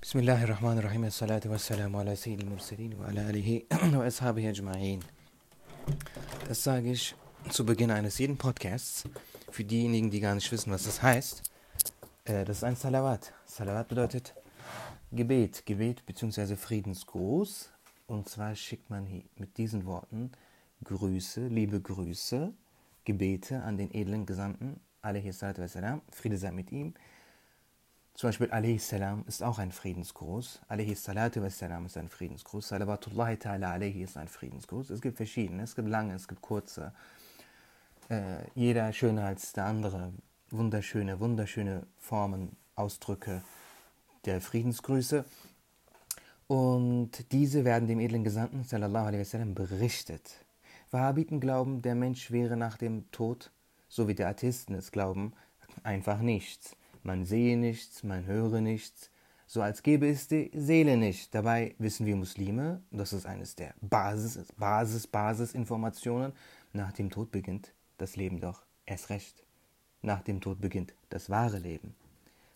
Bismillahirrahmanirrahim. Salatu wassalamu ala Seyyidil Mursalin wa ala alihi wa ashabihi ajma'in. Das sage ich zu Beginn eines jeden Podcasts. Für diejenigen, die gar nicht wissen, was das heißt, äh, das ist ein Salawat. Salawat bedeutet Gebet, Gebet bzw. Friedensgruß. Und zwar schickt man mit diesen Worten Grüße, liebe Grüße, Gebete an den edlen Gesandten, alaihi salatu wassalam, Friede sei mit ihm zum Beispiel salam ist auch ein Friedensgruß. Salatu wassalam ist ein Friedensgruß. Salawatullahi ta'ala alayhi ist ein Friedensgruß. Es gibt verschiedene, es gibt lange, es gibt kurze. Äh, jeder schöner als der andere. Wunderschöne, wunderschöne Formen, Ausdrücke der Friedensgrüße. Und diese werden dem edlen Gesandten sallallahu alaihi wasallam berichtet. Wahhabiten glauben, der Mensch wäre nach dem Tod, so wie der Atheisten es glauben, einfach nichts. Man sehe nichts, man höre nichts, so als gäbe es die Seele nicht. Dabei wissen wir Muslime, das ist eines der Basis, Basis, Basisinformationen, nach dem Tod beginnt das Leben doch erst recht. Nach dem Tod beginnt das wahre Leben.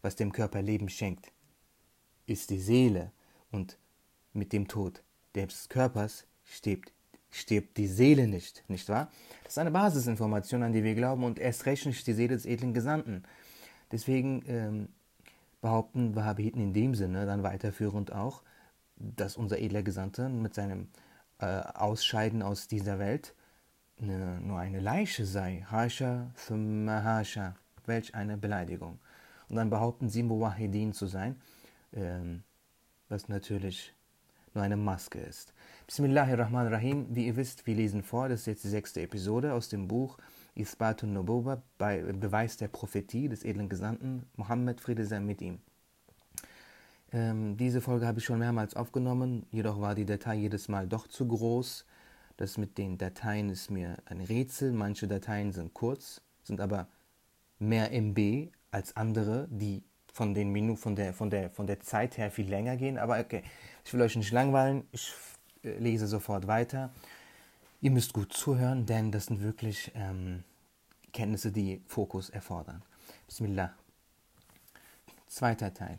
Was dem Körper Leben schenkt, ist die Seele und mit dem Tod des Körpers stirbt, stirbt die Seele nicht, nicht wahr? Das ist eine Basisinformation, an die wir glauben und erst recht nicht die Seele des edlen Gesandten. Deswegen ähm, behaupten Wahhabiten in dem Sinne dann weiterführend auch, dass unser edler Gesandte mit seinem äh, Ausscheiden aus dieser Welt eine, nur eine Leiche sei. Hasha thumma hasha. Welch eine Beleidigung. Und dann behaupten sie, Muwahidin zu sein, ähm, was natürlich nur eine Maske ist. Bismillahirrahmanirrahim. Wie ihr wisst, wir lesen vor, das ist jetzt die sechste Episode aus dem Buch Isbatun Nubuwa, Beweis der Prophetie des edlen Gesandten Mohammed, Friede sei mit ihm. Ähm, diese Folge habe ich schon mehrmals aufgenommen, jedoch war die Datei jedes Mal doch zu groß. Das mit den Dateien ist mir ein Rätsel. Manche Dateien sind kurz, sind aber mehr MB als andere, die von den Minuten, von der, von der, von der Zeit her viel länger gehen. Aber okay, ich will euch nicht langweilen. Ich äh, lese sofort weiter. Ihr müsst gut zuhören, denn das sind wirklich ähm, Kenntnisse, die Fokus erfordern. Bismillah. Zweiter Teil.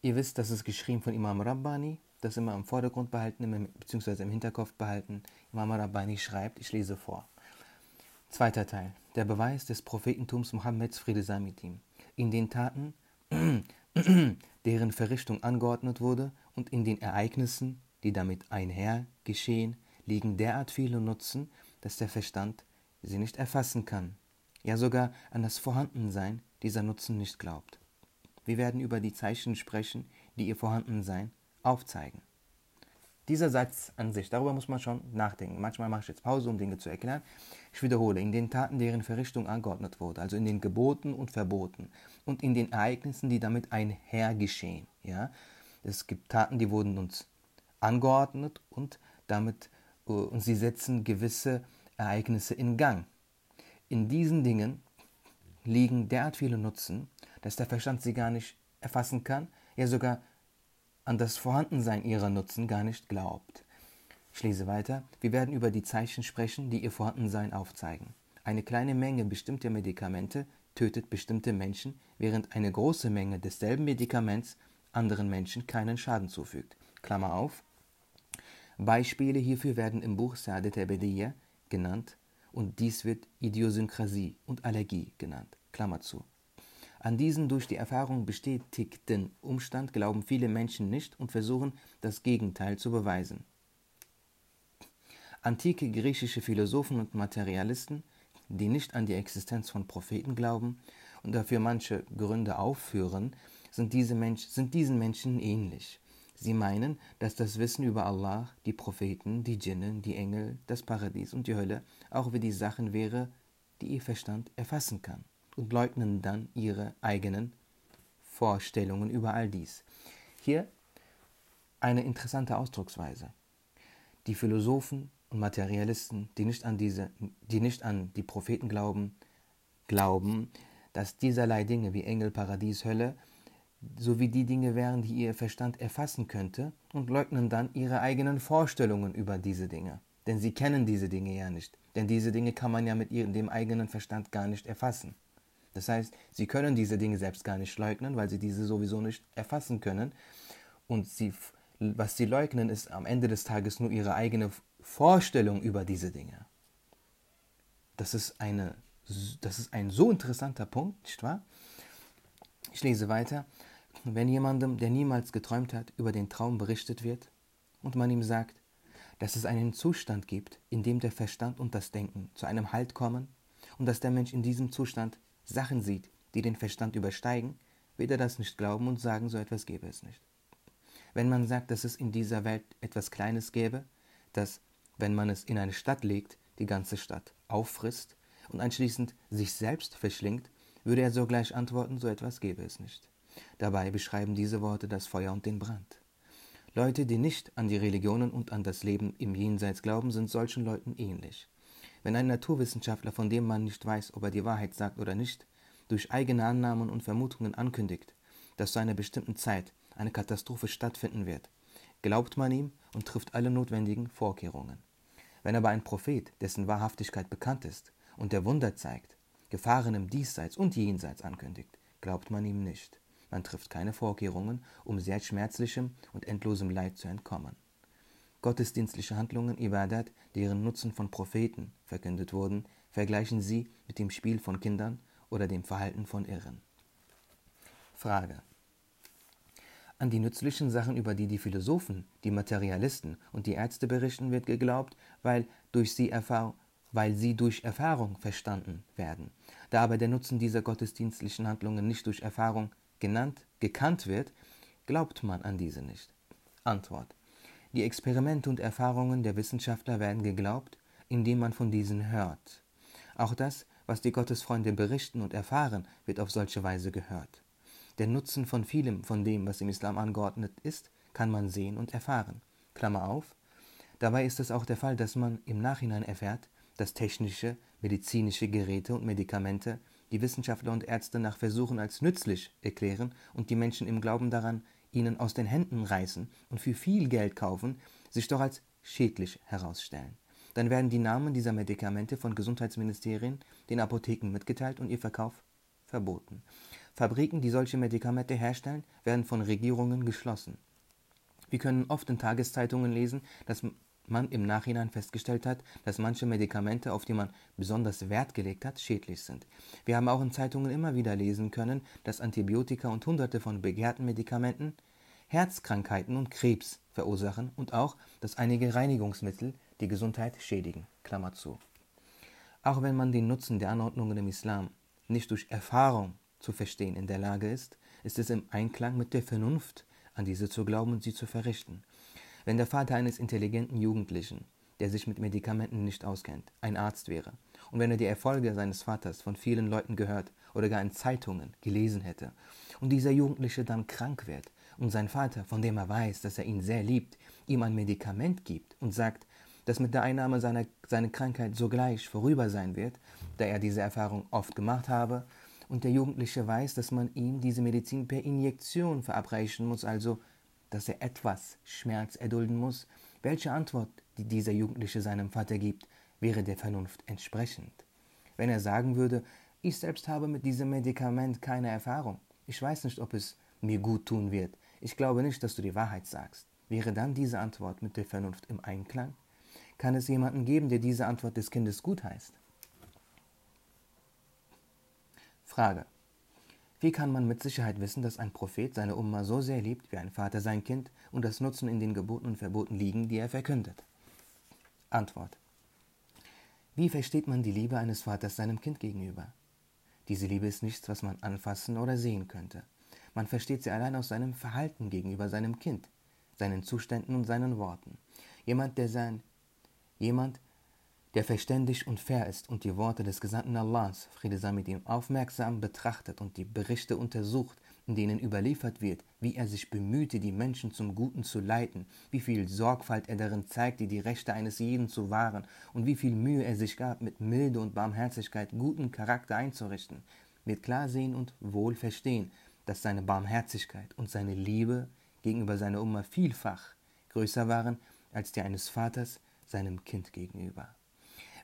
Ihr wisst, das ist geschrieben von Imam Rabbani, das immer im Vordergrund behalten, beziehungsweise im Hinterkopf behalten. Imam Rabbani schreibt, ich lese vor. Zweiter Teil. Der Beweis des Prophetentums Mohammeds, Friede sei mit ihm. In den Taten, deren Verrichtung angeordnet wurde und in den Ereignissen, die damit einher geschehen, liegen derart viele Nutzen, dass der Verstand sie nicht erfassen kann, ja sogar an das Vorhandensein dieser Nutzen nicht glaubt. Wir werden über die Zeichen sprechen, die ihr Vorhandensein aufzeigen. Dieser Satz an sich, darüber muss man schon nachdenken. Manchmal mache ich jetzt Pause, um Dinge zu erklären. Ich wiederhole, in den Taten, deren Verrichtung angeordnet wurde, also in den Geboten und Verboten und in den Ereignissen, die damit einhergeschehen. Ja? Es gibt Taten, die wurden uns angeordnet und damit und sie setzen gewisse Ereignisse in Gang. In diesen Dingen liegen derart viele Nutzen, dass der Verstand sie gar nicht erfassen kann, ja sogar an das Vorhandensein ihrer Nutzen gar nicht glaubt. Ich lese weiter. Wir werden über die Zeichen sprechen, die ihr Vorhandensein aufzeigen. Eine kleine Menge bestimmter Medikamente tötet bestimmte Menschen, während eine große Menge desselben Medikaments anderen Menschen keinen Schaden zufügt. Klammer auf. Beispiele hierfür werden im Buch Saadet Ebediyya genannt und dies wird Idiosynkrasie und Allergie genannt. Klammer zu. An diesen durch die Erfahrung bestätigten Umstand glauben viele Menschen nicht und versuchen, das Gegenteil zu beweisen. Antike griechische Philosophen und Materialisten, die nicht an die Existenz von Propheten glauben und dafür manche Gründe aufführen, sind, diese Mensch, sind diesen Menschen ähnlich. Sie meinen, dass das Wissen über Allah, die Propheten, die Djinnen, die Engel, das Paradies und die Hölle auch wie die Sachen wäre, die ihr Verstand erfassen kann, und leugnen dann ihre eigenen Vorstellungen über all dies. Hier eine interessante Ausdrucksweise. Die Philosophen und Materialisten, die nicht an diese, die nicht an die Propheten glauben, glauben, dass dieserlei Dinge wie Engel, Paradies, Hölle sowie die Dinge wären, die ihr Verstand erfassen könnte, und leugnen dann ihre eigenen Vorstellungen über diese Dinge. Denn sie kennen diese Dinge ja nicht. Denn diese Dinge kann man ja mit ihrem, dem eigenen Verstand gar nicht erfassen. Das heißt, sie können diese Dinge selbst gar nicht leugnen, weil sie diese sowieso nicht erfassen können. und sie, was sie leugnen, ist am Ende des Tages nur ihre eigene Vorstellung über diese Dinge. Das ist, eine, das ist ein so interessanter Punkt, nicht wahr? Ich lese weiter. Wenn jemandem, der niemals geträumt hat, über den Traum berichtet wird und man ihm sagt, dass es einen Zustand gibt, in dem der Verstand und das Denken zu einem Halt kommen und dass der Mensch in diesem Zustand Sachen sieht, die den Verstand übersteigen, wird er das nicht glauben und sagen, so etwas gäbe es nicht. Wenn man sagt, dass es in dieser Welt etwas Kleines gäbe, das, wenn man es in eine Stadt legt, die ganze Stadt auffrisst und anschließend sich selbst verschlingt, würde er sogleich antworten, so etwas gäbe es nicht. Dabei beschreiben diese Worte das Feuer und den Brand. Leute, die nicht an die Religionen und an das Leben im Jenseits glauben, sind solchen Leuten ähnlich. Wenn ein Naturwissenschaftler, von dem man nicht weiß, ob er die Wahrheit sagt oder nicht, durch eigene Annahmen und Vermutungen ankündigt, dass zu einer bestimmten Zeit eine Katastrophe stattfinden wird, glaubt man ihm und trifft alle notwendigen Vorkehrungen. Wenn aber ein Prophet, dessen Wahrhaftigkeit bekannt ist und der Wunder zeigt, Gefahren im Diesseits und Jenseits ankündigt, glaubt man ihm nicht. Man trifft keine Vorkehrungen, um sehr schmerzlichem und endlosem Leid zu entkommen. Gottesdienstliche Handlungen, Ibadat, deren Nutzen von Propheten verkündet wurden, vergleichen sie mit dem Spiel von Kindern oder dem Verhalten von Irren. Frage. An die nützlichen Sachen, über die die Philosophen, die Materialisten und die Ärzte berichten, wird geglaubt, weil, durch sie, weil sie durch Erfahrung verstanden werden. Da aber der Nutzen dieser gottesdienstlichen Handlungen nicht durch Erfahrung genannt, gekannt wird, glaubt man an diese nicht. Antwort. Die Experimente und Erfahrungen der Wissenschaftler werden geglaubt, indem man von diesen hört. Auch das, was die Gottesfreunde berichten und erfahren, wird auf solche Weise gehört. Der Nutzen von vielem von dem, was im Islam angeordnet ist, kann man sehen und erfahren. Klammer auf. Dabei ist es auch der Fall, dass man im Nachhinein erfährt, dass technische, medizinische Geräte und Medikamente die Wissenschaftler und Ärzte nach Versuchen als nützlich erklären und die Menschen im Glauben daran ihnen aus den Händen reißen und für viel Geld kaufen, sich doch als schädlich herausstellen. Dann werden die Namen dieser Medikamente von Gesundheitsministerien den Apotheken mitgeteilt und ihr Verkauf verboten. Fabriken, die solche Medikamente herstellen, werden von Regierungen geschlossen. Wir können oft in Tageszeitungen lesen, dass man im Nachhinein festgestellt hat, dass manche Medikamente, auf die man besonders Wert gelegt hat, schädlich sind. Wir haben auch in Zeitungen immer wieder lesen können, dass Antibiotika und hunderte von begehrten Medikamenten Herzkrankheiten und Krebs verursachen und auch, dass einige Reinigungsmittel die Gesundheit schädigen. Klammer zu. Auch wenn man den Nutzen der Anordnungen im Islam nicht durch Erfahrung zu verstehen in der Lage ist, ist es im Einklang mit der Vernunft, an diese zu glauben und sie zu verrichten. Wenn der Vater eines intelligenten Jugendlichen, der sich mit Medikamenten nicht auskennt, ein Arzt wäre, und wenn er die Erfolge seines Vaters von vielen Leuten gehört oder gar in Zeitungen gelesen hätte, und dieser Jugendliche dann krank wird und sein Vater, von dem er weiß, dass er ihn sehr liebt, ihm ein Medikament gibt und sagt, dass mit der Einnahme seiner seine Krankheit sogleich vorüber sein wird, da er diese Erfahrung oft gemacht habe, und der Jugendliche weiß, dass man ihm diese Medizin per Injektion verabreichen muss, also dass er etwas Schmerz erdulden muss, welche Antwort die dieser Jugendliche seinem Vater gibt, wäre der Vernunft entsprechend. Wenn er sagen würde, ich selbst habe mit diesem Medikament keine Erfahrung, ich weiß nicht, ob es mir gut tun wird, ich glaube nicht, dass du die Wahrheit sagst, wäre dann diese Antwort mit der Vernunft im Einklang? Kann es jemanden geben, der diese Antwort des Kindes gut heißt? Frage. Wie kann man mit Sicherheit wissen, dass ein Prophet seine Umma so sehr liebt wie ein Vater sein Kind und das Nutzen in den Geboten und Verboten liegen, die er verkündet? Antwort. Wie versteht man die Liebe eines Vaters seinem Kind gegenüber? Diese Liebe ist nichts, was man anfassen oder sehen könnte. Man versteht sie allein aus seinem Verhalten gegenüber seinem Kind, seinen Zuständen und seinen Worten. Jemand, der sein, jemand, der verständig und fair ist und die Worte des Gesandten Allahs, Friede sei mit ihm, aufmerksam betrachtet und die Berichte untersucht, in denen überliefert wird, wie er sich bemühte, die Menschen zum Guten zu leiten, wie viel Sorgfalt er darin zeigte, die Rechte eines jeden zu wahren und wie viel Mühe er sich gab, mit Milde und Barmherzigkeit guten Charakter einzurichten, wird klar sehen und wohl verstehen, dass seine Barmherzigkeit und seine Liebe gegenüber seiner Oma vielfach größer waren als die eines Vaters seinem Kind gegenüber.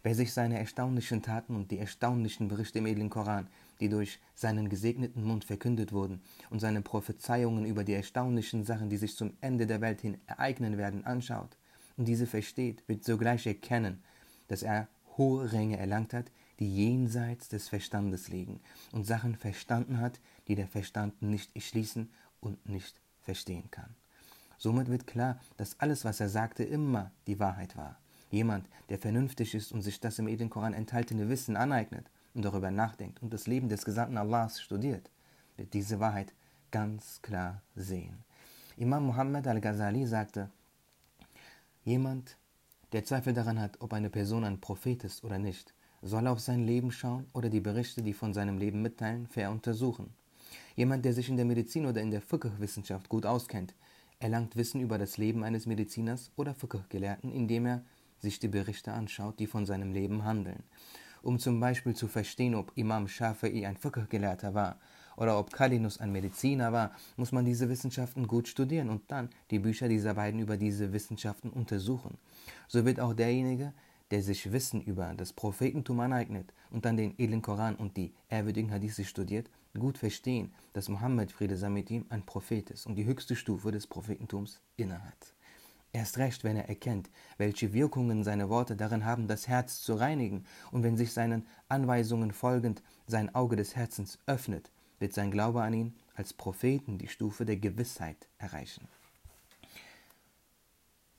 Wer sich seine erstaunlichen Taten und die erstaunlichen Berichte im edlen Koran, die durch seinen gesegneten Mund verkündet wurden, und seine Prophezeiungen über die erstaunlichen Sachen, die sich zum Ende der Welt hin ereignen werden, anschaut, und diese versteht, wird sogleich erkennen, dass er hohe Ränge erlangt hat, die jenseits des Verstandes liegen, und Sachen verstanden hat, die der Verstand nicht erschließen und nicht verstehen kann. Somit wird klar, dass alles, was er sagte, immer die Wahrheit war. Jemand, der vernünftig ist und sich das im edlen Koran enthaltene Wissen aneignet und darüber nachdenkt und das Leben des Gesandten Allahs studiert, wird diese Wahrheit ganz klar sehen. Imam Muhammad al-Ghazali sagte, jemand, der Zweifel daran hat, ob eine Person ein Prophet ist oder nicht, soll auf sein Leben schauen oder die Berichte, die von seinem Leben mitteilen, fair untersuchen. Jemand, der sich in der Medizin oder in der Fiqh-Wissenschaft gut auskennt, erlangt Wissen über das Leben eines Mediziners oder Fiqh-Gelehrten, indem er sich die Berichte anschaut, die von seinem Leben handeln. Um zum Beispiel zu verstehen, ob Imam Shafi'i ein Fiqh-Gelehrter war oder ob Kalinus ein Mediziner war, muss man diese Wissenschaften gut studieren und dann die Bücher dieser beiden über diese Wissenschaften untersuchen. So wird auch derjenige, der sich Wissen über das Prophetentum aneignet und dann den edlen Koran und die ehrwürdigen Hadithe studiert, gut verstehen, dass Mohammed, Friede sei mit ihm, ein Prophet ist und die höchste Stufe des Prophetentums innehat. Erst recht, wenn er erkennt, welche Wirkungen seine Worte darin haben, das Herz zu reinigen, und wenn sich seinen Anweisungen folgend sein Auge des Herzens öffnet, wird sein Glaube an ihn als Propheten die Stufe der Gewissheit erreichen.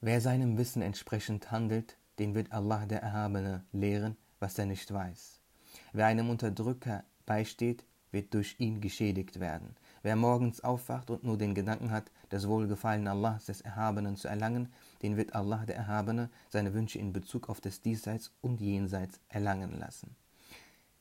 Wer seinem Wissen entsprechend handelt, den wird Allah der Erhabene lehren, was er nicht weiß. Wer einem Unterdrücker beisteht, wird durch ihn geschädigt werden. Wer morgens aufwacht und nur den Gedanken hat, das Wohlgefallen Allahs des Erhabenen zu erlangen, den wird Allah der Erhabene seine Wünsche in Bezug auf das Diesseits und Jenseits erlangen lassen.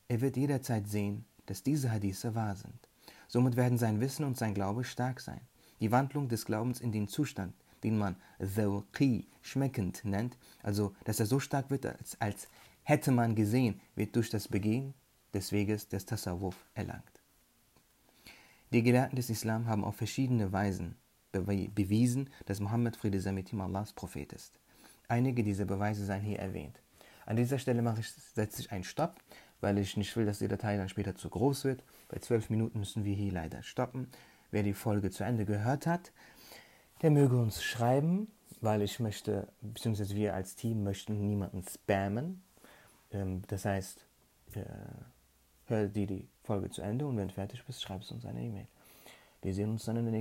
Er wird jederzeit sehen, dass diese Hadithe wahr sind. Somit werden sein Wissen und sein Glaube stark sein. Die Wandlung des Glaubens in den Zustand, den man Zawqi, schmeckend nennt, also dass er so stark wird, als, als hätte man gesehen, wird durch das Begehen des Weges des Tasawwuf erlangt. Die Gelehrten des Islam haben auf verschiedene Weisen bewiesen, dass Mohammed Friede sei mit ihm Allahs Prophet ist. Einige dieser Beweise seien hier erwähnt. An dieser Stelle mache ich, setze ich einen Stopp, weil ich nicht will, dass die Datei dann später zu groß wird. Bei zwölf Minuten müssen wir hier leider stoppen. Wer die Folge zu Ende gehört hat, der möge uns schreiben, weil ich möchte, beziehungsweise wir als Team möchten niemanden spammen. Ähm, das heißt, äh, hör dir die Folge zu Ende und wenn fertig bist, schreibst uns eine E-Mail. Wir sehen uns dann in der